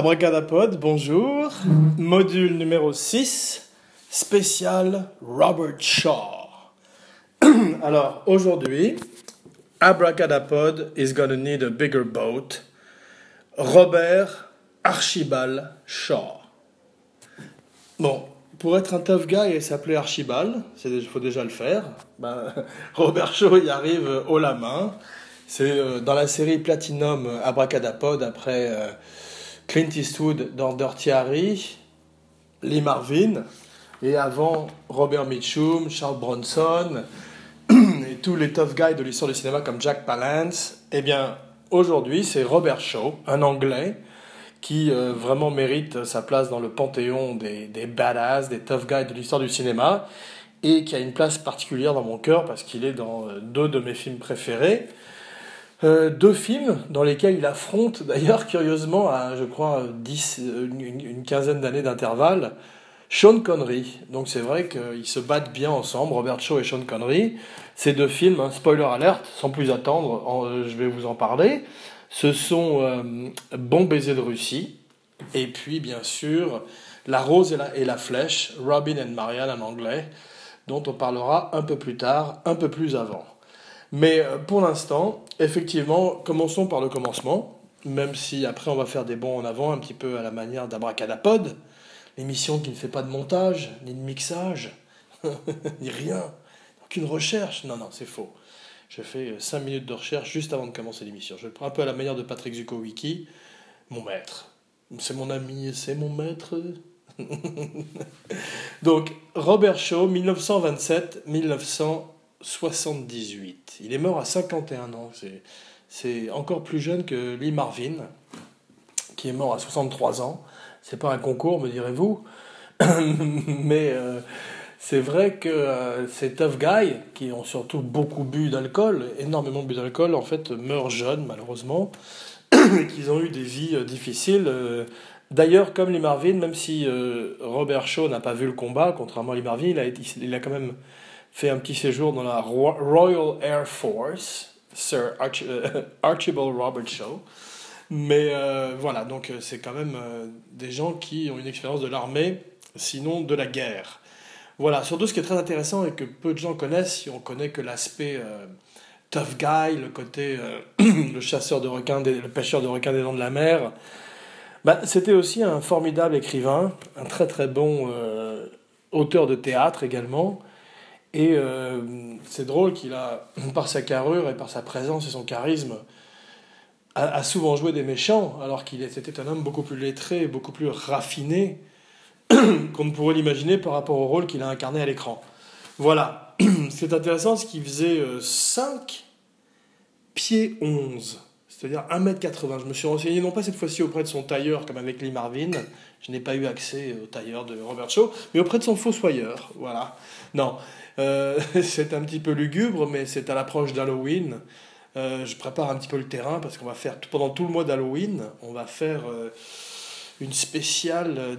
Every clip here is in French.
Abracadapod, bonjour. Module numéro 6, spécial Robert Shaw. Alors, aujourd'hui, Abracadapod is gonna need a bigger boat. Robert Archibald Shaw. Bon, pour être un tough guy et s'appeler Archibald, il faut déjà le faire. Ben, Robert Shaw y arrive haut la main. C'est euh, dans la série Platinum Abracadapod après euh, Clint Eastwood dans Dirty Harry, Lee Marvin, et avant Robert Mitchum, Charles Bronson, et tous les tough guys de l'histoire du cinéma comme Jack Palance. Eh bien, aujourd'hui, c'est Robert Shaw, un Anglais, qui euh, vraiment mérite sa place dans le panthéon des, des badass, des tough guys de l'histoire du cinéma, et qui a une place particulière dans mon cœur parce qu'il est dans euh, deux de mes films préférés. Euh, deux films dans lesquels il affronte, d'ailleurs, curieusement, à, je crois, 10, une, quinzaine d'années d'intervalle, Sean Connery. Donc c'est vrai qu'ils se battent bien ensemble, Robert Shaw et Sean Connery. Ces deux films, hein, spoiler alert, sans plus attendre, euh, je vais vous en parler. Ce sont euh, Bon baiser de Russie, et puis bien sûr La rose et la, et la flèche, Robin and Marianne en anglais, dont on parlera un peu plus tard, un peu plus avant. Mais euh, pour l'instant, effectivement, commençons par le commencement, même si après on va faire des bons en avant, un petit peu à la manière d'Abracadapod, l'émission qui ne fait pas de montage, ni de mixage, ni rien, aucune recherche. Non, non, c'est faux. Je fais 5 euh, minutes de recherche juste avant de commencer l'émission. Je le prends un peu à la manière de Patrick Zuko-Wiki, mon maître. C'est mon ami, c'est mon maître. Donc, Robert Shaw, 1927-1900. 78. Il est mort à 51 ans. C'est encore plus jeune que Lee Marvin, qui est mort à 63 ans. C'est pas un concours, me direz-vous. Mais euh, c'est vrai que euh, ces tough guys, qui ont surtout beaucoup bu d'alcool, énormément bu d'alcool, en fait, meurent jeunes, malheureusement. qu'ils ont eu des vies euh, difficiles. D'ailleurs, comme Lee Marvin, même si Robert Shaw n'a pas vu le combat, contrairement à Lee Marvin, il a quand même fait un petit séjour dans la Royal Air Force, Sir euh, Archibald Robert Shaw. Mais euh, voilà, donc euh, c'est quand même des gens qui ont une expérience de l'armée, sinon de la guerre. Voilà, surtout ce qui est très intéressant et que peu de gens connaissent, si on connaît que l'aspect tough guy, le côté le chasseur de requins, le pêcheur de requins des dents de la mer, bah, c'était aussi un formidable écrivain, un très très bon auteur de théâtre également, et euh, c'est drôle qu'il a, par sa carrure et par sa présence et son charisme, a, souvent joué des méchants, alors qu'il était un homme beaucoup plus lettré, beaucoup plus raffiné qu'on ne pourrait l'imaginer par rapport au rôle qu'il a incarné à l'écran. Voilà. C'est intéressant, ce qu'il faisait 5 euh, pieds 11, c'est-à-dire 1m80. Je me suis renseigné non pas cette fois-ci auprès de son tailleur comme avec Lee Marvin, je n'ai pas eu accès au tailleur de Robert Shaw, mais auprès de son fossoyeur. Voilà. Non, euh, c'est un petit peu lugubre, mais c'est à l'approche d'Halloween. Euh, je prépare un petit peu le terrain parce qu'on va faire, pendant tout le mois d'Halloween, on va faire euh, une spéciale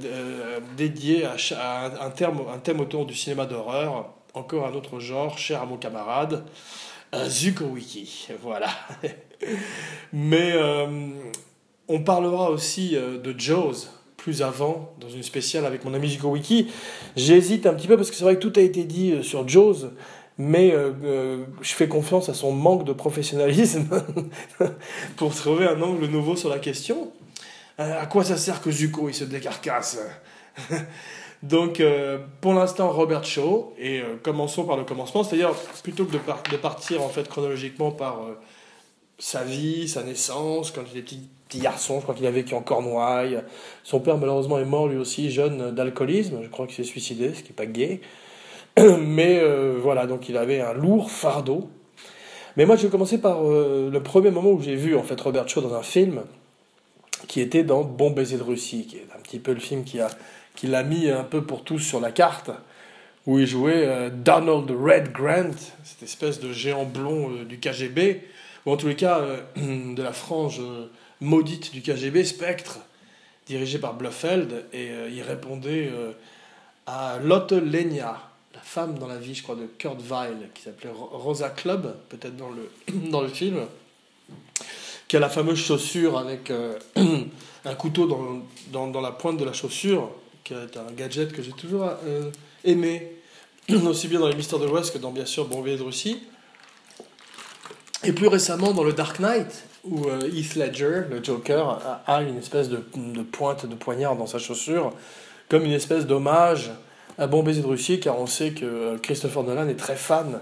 dédiée à, un, thème, un thème autour du cinéma d'horreur, encore un autre genre, cher à mon camarade, Zuko Wiki. Voilà. mais on parlera aussi de Jaws plus avant, dans une spéciale avec mon ami Zico Wiki. J'hésite un petit peu parce que c'est vrai que tout a été dit euh, sur Jaws, mais euh, euh, je fais confiance à son manque de professionnalisme pour trouver un angle nouveau sur la question. à quoi ça sert que Zuko il se décarcasse Donc, pour l'instant, Robert Shaw, et commençons par le commencement, c'est-à-dire plutôt que de, de, partir en fait chronologiquement par sa vie, sa naissance, quand il était petit garçon, je crois qu'il a vécu en Cornouailles. Son père, malheureusement, est mort lui aussi jeune d'alcoolisme. Je crois qu'il s'est suicidé, ce qui n'est pas gay. Mais euh, voilà, donc il avait un lourd fardeau. Mais moi, je vais commencer par euh, le premier moment où j'ai vu en fait Robert Shaw dans un film qui était dans Bon baiser de Russie, qui est un petit peu le film qui a qui l'a mis un peu pour tous sur la carte, où il jouait euh, Donald Red Grant, cette espèce de géant blond du KGB, ou en tous les cas de la frange maudite du KGB, Spectre, dirigé par Bluffeld, et euh, il répondait euh, à Lotte Lenia, la femme dans la vie, je crois, de Kurt Weill, qui s'appelait Rosa Club, peut-être dans le, dans le film, qui a la fameuse chaussure avec euh, un couteau dans, dans, dans, la pointe de la chaussure, qui est un gadget que j'ai toujours euh, aimé, aussi bien dans les Mystères de l'Ouest que dans bien sûr Bombay de Russie. Et plus récemment dans le Dark Knight, où euh, Heath Ledger, le Joker, a, une espèce de, pointe de poignard dans sa chaussure, comme une espèce d'hommage à Bon Baiser de Russie, car on sait que Christopher Nolan est très fan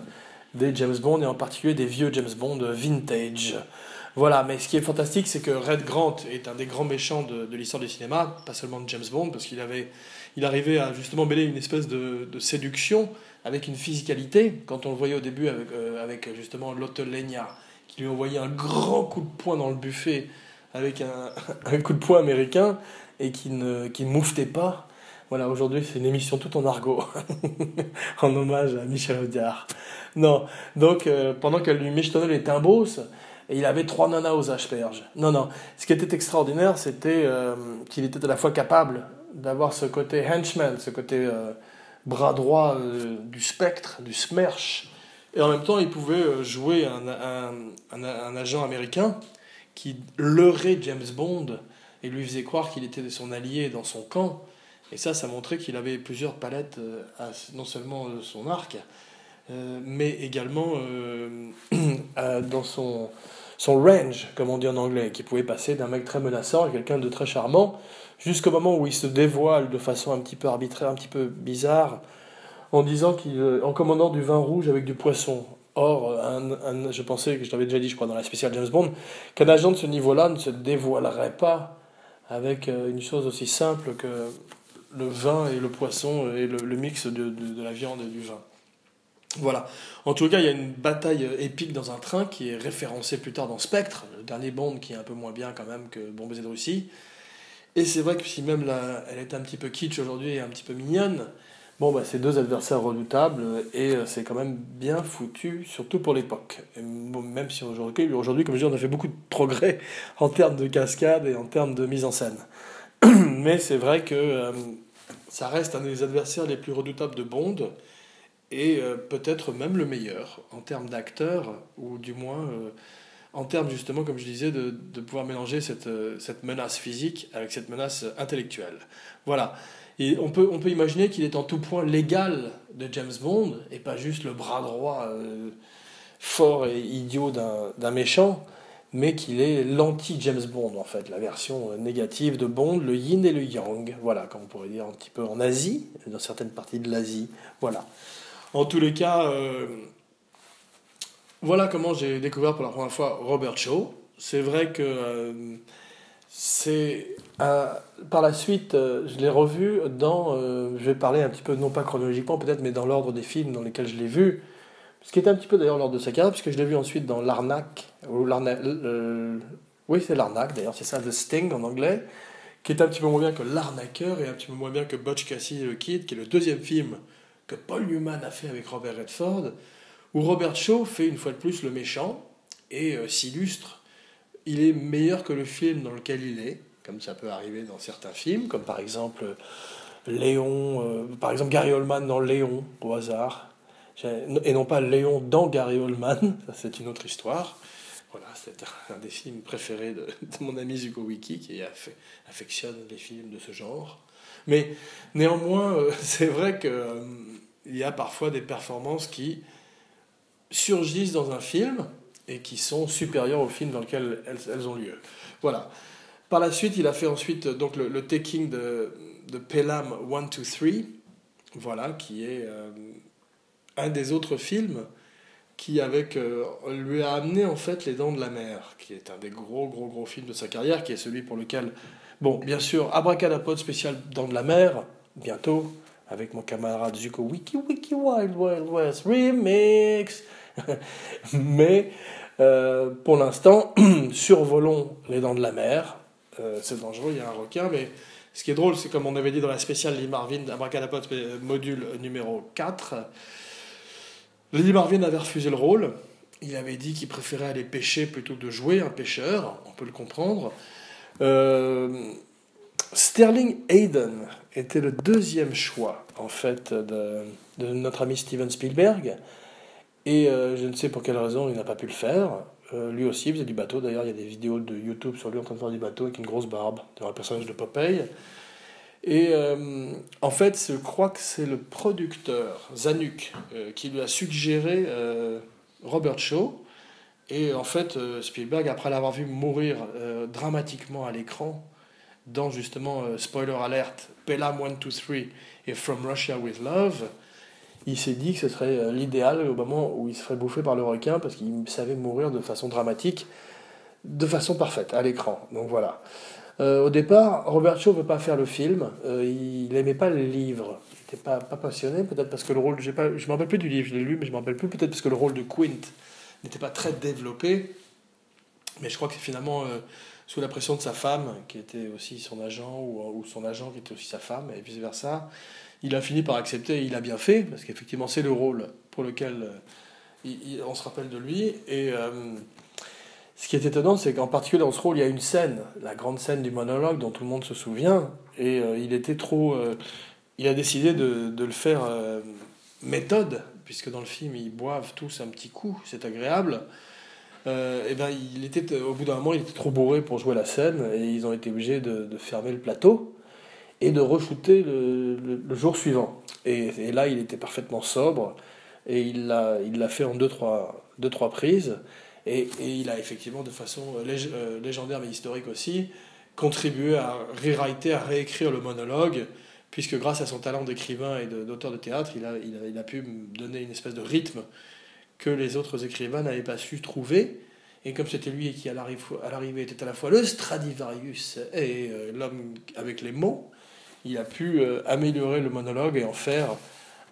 des James Bond, et en particulier des vieux James Bond vintage. Voilà, mais ce qui est fantastique, c'est que Red Grant est un des grands méchants de l'histoire du cinéma, pas seulement de James Bond, parce qu'il avait, il arrivait à justement mêler une espèce de, séduction avec une physicalité. Quand on le voyait au début avec, euh, avec justement Lotte Lenya, qui lui envoyait un grand coup de poing dans le buffet avec un, un coup de poing américain et qui ne, qui ne mouvetait pas. Voilà, aujourd'hui c'est une émission tout en argot, en hommage à Michel Audiard. Non, donc euh, pendant que lui les timbos, et il avait trois nanas aux asperges. Non, non. Ce qui était extraordinaire, c'était euh, qu'il était à la fois capable d'avoir ce côté henchman, ce côté euh, bras droit euh, du spectre, du smerch, et en même temps, il pouvait jouer un, un, un, agent américain qui leurrait James Bond et lui faisait croire qu'il était son allié dans son camp. Et ça, ça montrait qu'il avait plusieurs palettes, à, non seulement son arc, euh, mais également euh, dans son, son range, comme on dit en anglais, qui pouvait passer d'un mec très menaçant à quelqu'un de très charmant, jusqu'au moment où il se dévoile de façon un petit peu arbitraire, un petit peu bizarre, en disant qu'il, euh, en commandant du vin rouge avec du poisson. Or, je pensais, que je l'avais déjà dit, je crois, dans la spéciale James Bond, qu'un agent de ce niveau-là ne se dévoilerait pas avec une chose aussi simple que le vin et le poisson et le, mix de la viande et du vin. Voilà. En tout cas, il y a une bataille épique dans un train qui est référencée plus tard dans Spectre, le dernier Bond qui est un peu moins bien quand même que Bon de Russie. Et c'est vrai que si même elle est un petit peu kitsch aujourd'hui et un petit peu mignonne, bon, bah, c'est deux adversaires redoutables et euh, c'est quand même bien foutu, surtout pour l'époque. même si aujourd'hui, aujourd'hui, comme je dis, on a fait beaucoup de progrès en termes de cascade et en termes de mise en scène. Mais c'est vrai que euh, ça reste un des adversaires les plus redoutables de Bond et euh, peut-être même le meilleur en termes d'acteur, ou du moins euh, en termes justement, comme je disais, de, pouvoir mélanger cette, euh, cette, menace physique avec cette menace intellectuelle. Voilà. On peut, on peut imaginer qu'il est en tout point l'égal de James Bond, et pas juste le bras droit fort et idiot d'un méchant, mais qu'il est l'anti-James Bond, en fait, la version négative de Bond, le yin et le yang, voilà, comme on pourrait dire un petit peu en Asie, dans certaines parties de l'Asie, voilà. En tous les cas, euh, voilà comment j'ai découvert pour la première fois Robert Shaw. C'est vrai que euh, c'est euh, par la suite, je l'ai revu dans, je vais parler un petit peu, non pas chronologiquement peut-être, mais dans l'ordre des films dans lesquels je l'ai vu. Ce qui était un petit peu d'ailleurs l'ordre de sa carrière, puisque je l'ai vu ensuite dans L'Arnaque, ou oui c'est L'Arnaque d'ailleurs, c'est ça, The Sting en anglais, qui est un petit peu moins bien que L'Arnaqueur et un petit peu moins bien que Butch Cassidy le Kid, qui est le deuxième film que Paul Newman a fait avec Robert Redford, où Robert Shaw fait une fois de plus le méchant et euh, s'illustre. Il est meilleur que le film dans lequel il est, comme ça peut arriver dans certains films, comme par exemple Léon, euh, par exemple Gary Oldman dans Léon, au hasard, et non pas Léon dans Gary Oldman, c'est une autre histoire. Voilà, c'est un des films préférés de, mon ami Zuko Wiki qui affectionne les films de ce genre. Mais néanmoins, euh, c'est vrai qu'il euh, y a parfois des performances qui surgissent dans un film et qui sont supérieures au film dans lequel elles, ont lieu. Voilà. Par la suite, il a fait ensuite donc le, taking de, Pelham 1, 2, 3, voilà, qui est euh, un des autres films qui avec, lui a amené en fait Les Dents de la Mer, qui est un des gros gros gros films de sa carrière, qui est celui pour lequel Bon, bien sûr, abracadapod spécial dans de la mer, bientôt, avec mon camarade Zuko Wiki Wiki Wild Wild West Remix. Mais euh, pour l'instant, survolons les dents de la mer. Euh, c'est dangereux, il y a un requin, mais ce qui est drôle, c'est comme on avait dit dans la spéciale Lee Marvin, abracadapod module numéro 4, Lee Marvin avait refusé le rôle. Il avait dit qu'il préférait aller pêcher plutôt que de jouer un pêcheur, on peut le comprendre. Euh, Sterling Hayden était le deuxième choix, en fait, de, notre ami Steven Spielberg. Et je ne sais pour quelle raison il n'a pas pu le faire. lui aussi il faisait du bateau. D'ailleurs, il y a des vidéos de YouTube sur lui en train de faire du bateau avec une grosse barbe. C'est un personnage de Popeye. Et en fait, je crois que c'est le producteur, Zanuck, qui lui a suggéré Robert Shaw. Et en fait, Spielberg, après l'avoir vu mourir dramatiquement à l'écran, dans justement, spoiler alert, Pelham 1, 2, 3 et From Russia with Love, il s'est dit que ce serait euh, l'idéal au moment où il se ferait bouffer par le requin parce qu'il savait mourir de façon dramatique, de façon parfaite, à l'écran. Donc voilà. Euh, au départ, Robert Shaw ne veut pas faire le film, euh, il n'aimait pas les livres. Il n'était pas, pas passionné, peut-être parce que le rôle, je ne me rappelle plus du livre, je l'ai lu, mais je ne me rappelle plus, peut-être parce que le rôle de Quint n'était pas très développé. Mais je crois que c'est finalement sous la pression de sa femme, qui était aussi son agent, ou, son agent qui était aussi sa femme, et vice-versa, il a fini par accepter, et il a bien fait, parce qu'effectivement c'est le rôle pour lequel euh, on se rappelle de lui. Et euh, ce qui est étonnant, c'est qu'en particulier dans ce rôle, il y a une scène, la grande scène du monologue dont tout le monde se souvient, et euh, il était trop... il a décidé de, de le faire méthode, puisque dans le film, ils boivent tous un petit coup, c'est agréable. Euh, et ben, il était, au bout d'un moment, il était trop bourré pour jouer la scène et ils ont été obligés de, fermer le plateau et de re-shooter le, jour suivant. Et, là, il était parfaitement sobre et il l'a il fait en deux trois, deux, trois prises. Et, et, il a effectivement, de façon euh, légendaire mais historique aussi, contribué à rewriter, à réécrire le monologue, puisque grâce à son talent d'écrivain et d'auteur de, de, théâtre, il a, il, a, il a pu donner une espèce de rythme que les autres écrivains n'avaient pas su trouver. Et comme c'était lui qui, à l'arrivée, était à la fois le Stradivarius et euh, l'homme avec les mots, il a pu euh, améliorer le monologue et en faire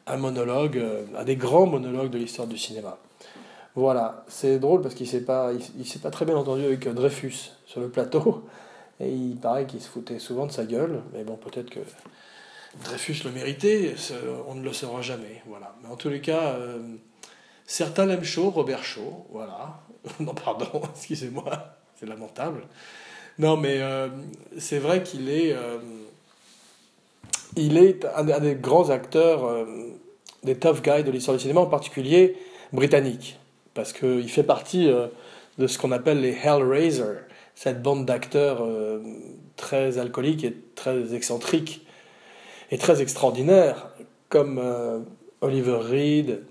un monologue, euh, un des grands monologues de l'histoire du cinéma. Voilà, c'est drôle parce qu'il ne s'est pas, il, s'est pas très bien entendu avec Dreyfus sur le plateau. Et il paraît qu'il se foutait souvent de sa gueule. Mais bon, peut-être que Dreyfus le méritait, on ne le saura jamais. Voilà. Mais en tous les cas, Certains l'aiment chaud, Robert Shaw, voilà. non, pardon, excusez-moi, c'est lamentable. Non, mais euh, c'est vrai qu'il est, euh, il est un, des grands acteurs, euh, des tough guys de l'histoire du cinéma, en particulier britannique, parce qu'il fait partie de ce qu'on appelle les Hellraiser, cette bande d'acteurs très alcooliques et très excentriques et très extraordinaires, comme Oliver Reed,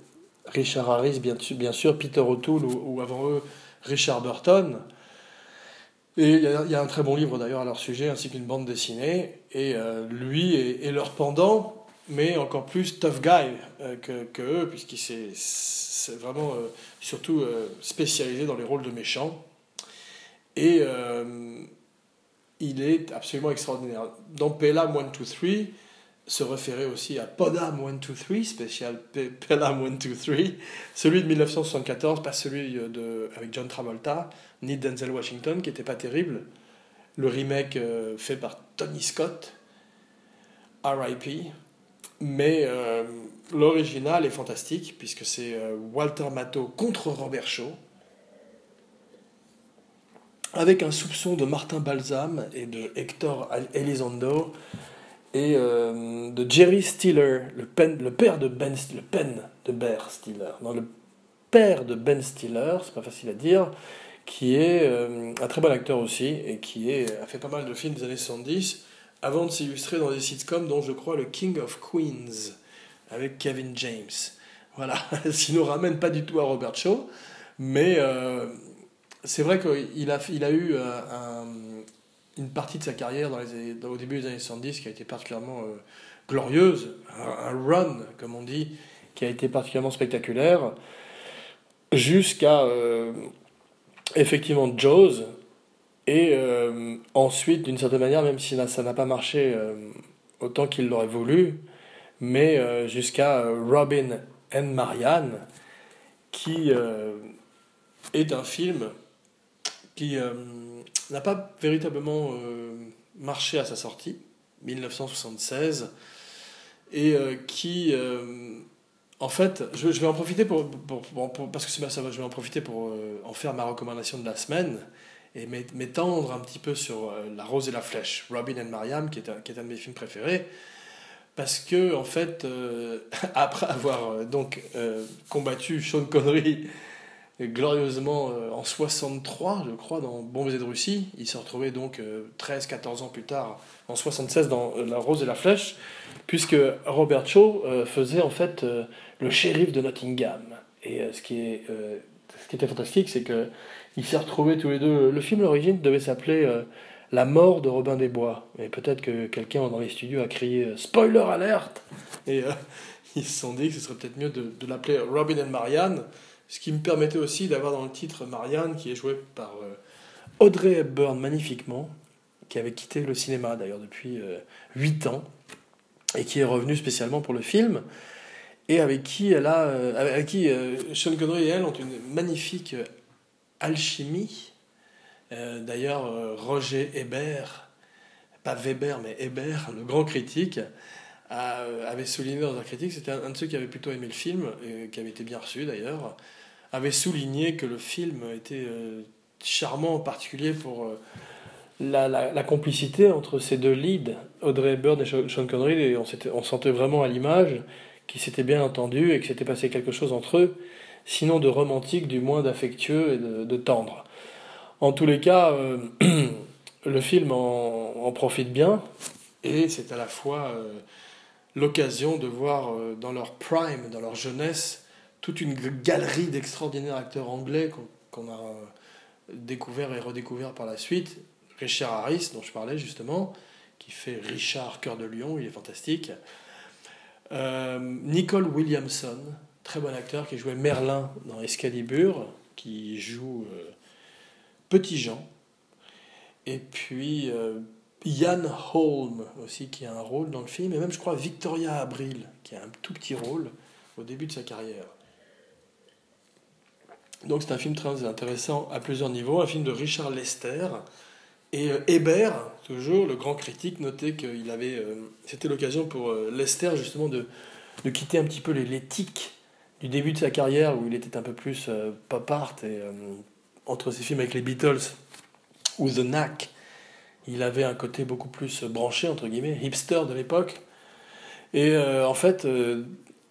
Richard Harris, bien, sûr, Peter O'Toole ou, avant eux Richard Burton. Et il y, a un très bon livre d'ailleurs à leur sujet, ainsi qu'une bande dessinée. Et euh, lui est, leur pendant, mais encore plus tough guy euh, que, que, eux, puisqu'il s'est vraiment euh, surtout spécialisé dans les rôles de méchants. Et il est absolument extraordinaire. Dans Pella 1, 2, 3, se référer aussi à Podam 1, 2, 3, spécial Pelham 1, 2, 3, celui de 1974, pas celui de, avec John Travolta, ni Denzel Washington, qui n'était pas terrible, le remake euh, fait par Tony Scott, RIP, mais euh, l'original est fantastique, puisque c'est euh, Walter Matthau contre Robert Shaw, avec un soupçon de Martin Balsam et de Hector Elizondo, euh, de Jerry Stiller, le, père de Ben le pen de Stiller, non, le père de Ben Stiller, c'est pas facile à dire, qui est euh, un très bon acteur aussi et qui a fait pas mal de films des années 70 avant de s'illustrer dans des sitcoms dont je crois le King of Queens avec Kevin James. Voilà, ce qui nous ramène pas du tout à Robert Shaw, mais euh, c'est vrai qu'il a, il a eu un, une partie de sa carrière dans les, au début des années 70 qui a été particulièrement euh, glorieuse, un, run, comme on dit, qui a été particulièrement spectaculaire, jusqu'à euh, effectivement Jaws, et euh, ensuite, d'une certaine manière, même si ça n'a pas marché autant qu'il l'aurait voulu, mais jusqu'à Robin and Marianne, qui est un film qui n'a pas véritablement euh, marché à sa sortie, 1976, et euh, qui, euh, en fait, je, vais en profiter pour, parce que ça va, je vais en profiter pour en faire ma recommandation de la semaine et m'étendre un petit peu sur La Rose et la Flèche, Robin and Mariam, qui est un, qui est un de mes films préférés. parce que en fait, après avoir donc combattu Sean Connery glorieusement en 63, je crois, dans Bombes et de Russie, il s'est retrouvé donc 13-14 ans plus tard, en 76, dans La Rose et la Flèche, puisque Robert Shaw faisait en fait le shérif de Nottingham. Et ce qui est ce qui était fantastique, c'est que il s'est retrouvé tous les deux. Le film d'origine devait s'appeler la mort de Robin des Bois. Et peut-être que quelqu'un dans les studios a crié euh, Spoiler alerte Et euh, ils se sont dit que ce serait peut-être mieux de, l'appeler Robin and Marianne, ce qui me permettait aussi d'avoir dans le titre Marianne, qui est jouée par euh, Audrey Hepburn magnifiquement, qui avait quitté le cinéma d'ailleurs depuis 8 ans, et qui est revenue spécialement pour le film, et avec qui, elle a, avec qui Sean Connery et elle ont une magnifique alchimie. Euh, d'ailleurs, euh, Roger Hébert, pas Weber, mais Hébert, le grand critique, euh, avait souligné dans un critique, c'était un, de ceux qui avait plutôt aimé le film, et qui avait été bien reçu d'ailleurs, avait souligné que le film était charmant en particulier pour la, complicité entre ces deux leads, Audrey Hepburn et Sean Connery, et on, sentait vraiment à l'image qu'ils s'étaient bien entendus et que s'était passé quelque chose entre eux, sinon de romantique, du moins d'affectueux et de tendre. En tous les cas, euh, le film en, profite bien et c'est à la fois euh, l'occasion de voir euh, dans leur prime, dans leur jeunesse, toute une galerie d'extraordinaires acteurs anglais qu'on a découvert et redécouvert par la suite. Richard Harris, dont je parlais justement, qui fait Richard Cœur de Lion, il est fantastique. Nicole Williamson, très bon acteur, qui jouait Merlin dans Excalibur, qui joue Petit Jean. Et puis euh, Ian Holm aussi, qui a un rôle dans le film. Et même, je crois, Victoria Abril, qui a un tout petit rôle au début de sa carrière. Donc c'est un film très intéressant à plusieurs niveaux, un film de Richard Lester. Et euh, Hébert, toujours, le grand critique, notait qu'il avait. Euh, c'était l'occasion pour Lester justement de, de, quitter un petit peu tics du début de sa carrière où il était un peu plus pop art et entre ses films avec les Beatles ou The Knack, il avait un côté beaucoup plus branché, entre guillemets, hipster de l'époque. Et euh, en fait, euh,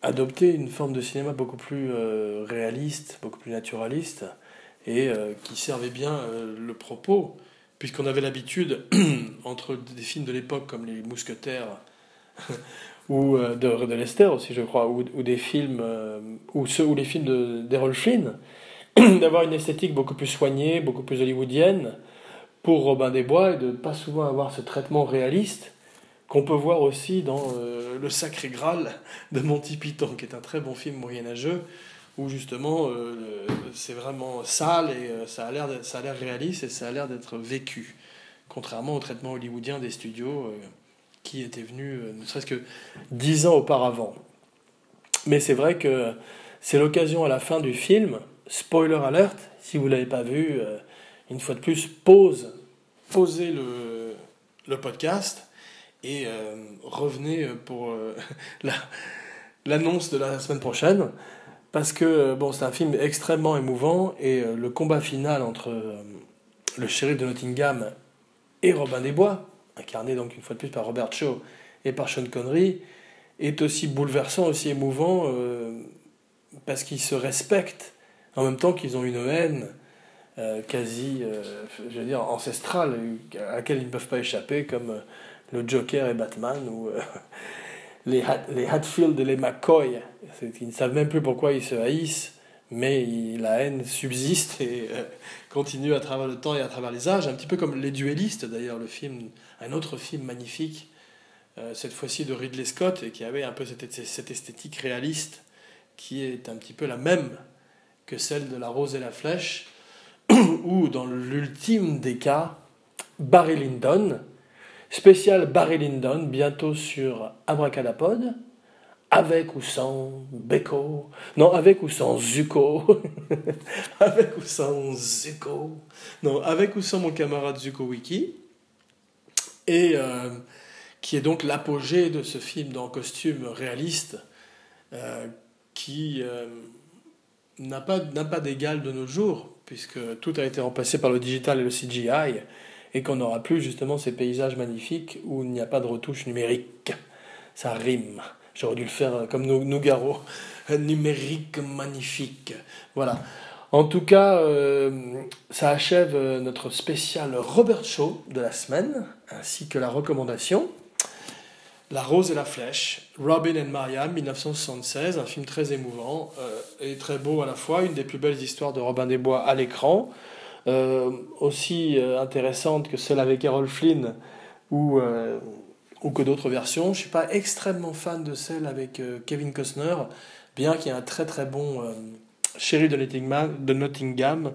adopter une forme de cinéma beaucoup plus euh, réaliste, beaucoup plus naturaliste, et qui servait bien le propos, puisqu'on avait l'habitude, entre des films de l'époque comme Les Mousquetaires, ou de, de Lester aussi, je crois, ou, des films, ou, ceux, ou les films d'Errol Flynn, d'avoir une esthétique beaucoup plus soignée, beaucoup plus hollywoodienne pour Robin des Bois et de ne pas souvent avoir ce traitement réaliste qu'on peut voir aussi dans euh, Le Sacré Graal de Monty Python, qui est un très bon film moyenâgeux, où justement euh, c'est vraiment sale et euh, ça a l'air réaliste et ça a l'air d'être vécu, contrairement au traitement hollywoodien des studios qui étaient venus ne serait-ce que dix ans auparavant. Mais c'est vrai que c'est l'occasion à la fin du film spoiler alert, si vous ne l'avez pas vu, une fois de plus, pause, posez le, le podcast et euh, revenez pour euh, l'annonce de la semaine prochaine. Parce que bon, c'est un film extrêmement émouvant et le combat final entre le shérif de Nottingham et Robin des Bois, incarné donc une fois de plus par Robert Shaw et par Sean Connery, est aussi bouleversant, aussi émouvant, parce qu'ils se respectent en même temps qu'ils ont une haine euh, quasi, euh, je veux dire, ancestrale, à laquelle ils ne peuvent pas échapper, comme euh, le Joker et Batman, ou les, les Hatfield et les McCoy. Ils ne savent même plus pourquoi ils se haïssent, mais la haine subsiste et continue à travers le temps et à travers les âges, un petit peu comme Les Duellistes, d'ailleurs, le film, un autre film magnifique, cette fois-ci de Ridley Scott, et qui avait un peu cette, cette esthétique réaliste qui est un petit peu la même que celle de la rose et la flèche, ou dans l'ultime des cas, Barry Lyndon, spécial Barry Lyndon, bientôt sur Abracadapod, avec ou sans Beko, non, avec ou sans Zuko, avec ou sans Zuko, non, avec ou sans mon camarade Zuko Wiki, et euh, qui est donc l'apogée de ce film en costume réaliste, euh, qui... Euh, n'a pas, pas d'égal de nos jours, puisque tout a été remplacé par le digital et le CGI, et qu'on n'aura plus justement ces paysages magnifiques où il n'y a pas de retouche numérique. ça rime. J'aurais dû le faire comme Nougaro. Numérique magnifique. Voilà. En tout cas, euh, ça achève euh, notre spécial Robert Shaw de la semaine, ainsi que la recommandation. La Rose et la Flèche, Robin and Marianne, 1976, un film très émouvant euh, et très beau à la fois, une des plus belles histoires de Robin des Bois à l'écran, aussi intéressante que celle avec Errol Flynn ou, ou que d'autres versions. Je ne suis pas extrêmement fan de celle avec Kevin Costner, bien qu'il y ait un très très bon Chéri de Nottingham,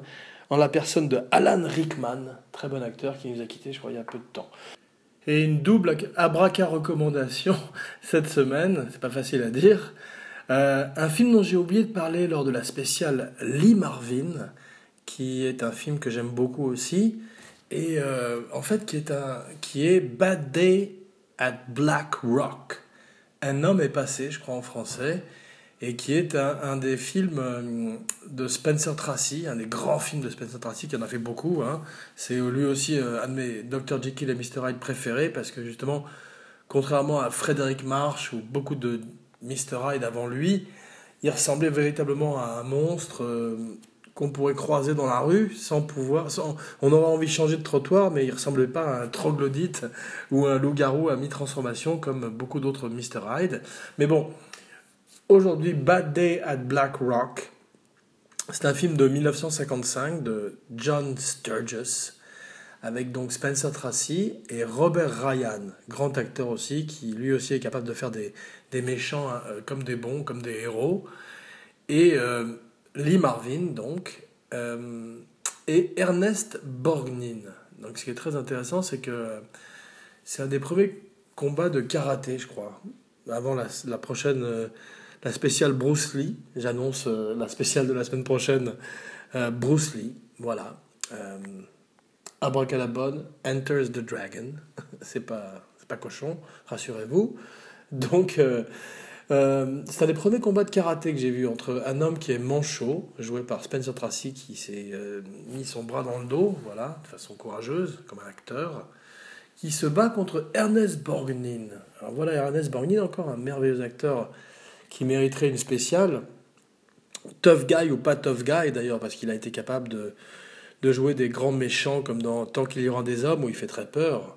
en la personne de Alan Rickman, très bon acteur qui nous a quittés, je crois, il y a peu de temps. Et une double abraca recommandation cette semaine, c'est pas facile à dire. Euh, un film dont j'ai oublié de parler lors de la spéciale Lee Marvin, qui est un film que j'aime beaucoup aussi, et euh, en fait qui est, un, qui est Bad Day at Black Rock. Un homme est passé, je crois en français, et qui est un, des films euh, de Spencer Tracy, un des grands films de Spencer Tracy, qui en a fait beaucoup. Hein. C'est lui aussi euh, un de mes Dr. Jekyll et Mr. Hyde préférés, parce que justement, contrairement à Frédéric March ou beaucoup de Mr. Hyde avant lui, il ressemblait véritablement à un monstre qu'on pourrait croiser dans la rue sans pouvoir. on aurait envie de changer de trottoir, mais il ressemblait pas à un troglodyte ou un loup-garou à mi-transformation comme beaucoup d'autres Mr. Hyde. Mais bon, Aujourd'hui, Bad Day at Black Rock. C'est un film de 1955 de John Sturges avec donc Spencer Tracy et Robert Ryan, grand acteur aussi, qui lui aussi est capable de faire des, des méchants hein, euh, comme des bons, comme des héros. Et euh, Lee Marvin, donc, euh, et Ernest Borgnine. Donc ce qui est très intéressant, c'est que c'est un des premiers combats de karaté, je crois, avant la, la prochaine la spéciale Bruce Lee. J'annonce euh, la spéciale de la semaine prochaine, euh, Bruce Lee. Voilà. Euh, Abracadabon, Enters the Dragon. c'est pas, pas cochon, rassurez-vous. Donc, euh, c'est un des premiers combats de karaté que j'ai vu entre un homme qui est manchot, joué par Spencer Tracy, qui s'est mis son bras dans le dos, voilà, de façon courageuse, comme un acteur, qui se bat contre Ernest Borgnine. Alors voilà, Ernest Borgnine, encore un merveilleux acteur qui mériterait une spéciale. Tough guy ou pas tough guy d'ailleurs, parce qu'il a été capable de, de jouer des grands méchants comme dans Tant qu'il y aura des hommes où il fait très peur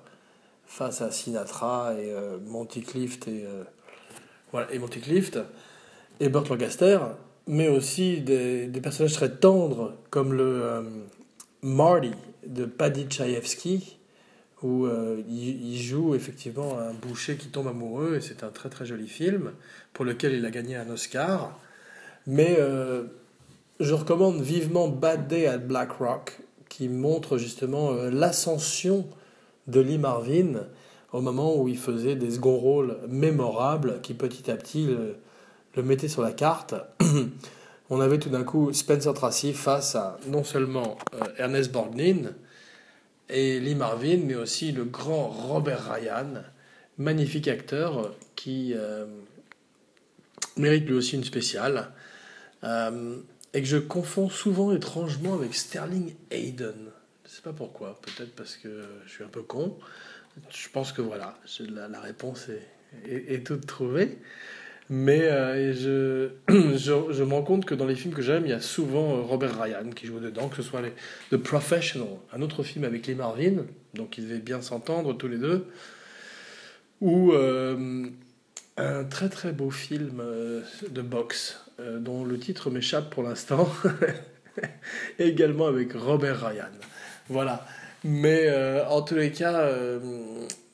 face à Sinatra et euh, Monty Clift et euh, voilà et Monty Clift et Burt Lancaster, mais aussi des, personnages très tendres comme le euh, Marty de Paddy Chayefsky où euh, il, joue effectivement un boucher qui tombe amoureux, et c'est un très très joli film, pour lequel il a gagné un Oscar. Mais euh, je recommande vivement Bad Day at Black Rock, qui montre justement l'ascension de Lee Marvin au moment où il faisait des second rôles mémorables qui petit à petit le, mettaient sur la carte. On avait tout d'un coup Spencer Tracy face à non seulement Ernest Borgnine, et Lee Marvin, mais aussi le grand Robert Ryan, magnifique acteur qui euh, mérite lui aussi une spéciale, euh, et que je confonds souvent étrangement avec Sterling Hayden. Je ne sais pas pourquoi, peut-être parce que je suis un peu con. Je pense que voilà, la, réponse est, toute trouvée. Mais euh, je, je, me rends compte que dans les films que j'aime, il y a souvent euh, Robert Ryan qui joue dedans, que ce soit The Professional, un autre film avec les Marvin, donc ils devaient bien s'entendre tous les deux, ou euh, un très très beau film de boxe, dont le titre m'échappe pour l'instant, également avec Robert Ryan. Voilà. Mais en tous les cas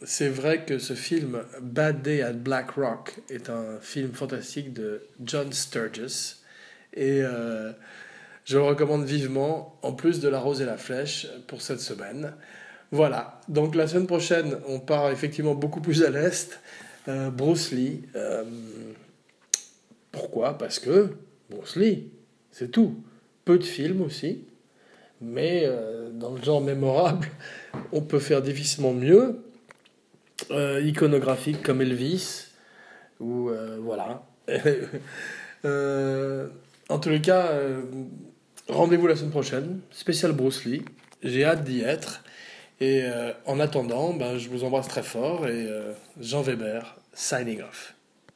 c'est vrai que ce film Bad Day at Black Rock est un film fantastique de John Sturges et euh, je le recommande vivement en plus de La Rose et la Flèche pour cette semaine. Voilà, donc la semaine prochaine on part effectivement beaucoup plus à l'est. Euh, Bruce Lee. Euh, pourquoi? Parce que Bruce Lee, c'est tout. Peu de films aussi, mais dans le genre mémorable, on peut faire difficilement mieux euh, iconographique comme Elvis, ou euh, voilà. Euh, en tous les cas, rendez-vous la semaine prochaine, spécial Bruce Lee. J'ai hâte d'y être. Et en attendant, ben, je vous embrasse très fort et Jean Weber, signing off.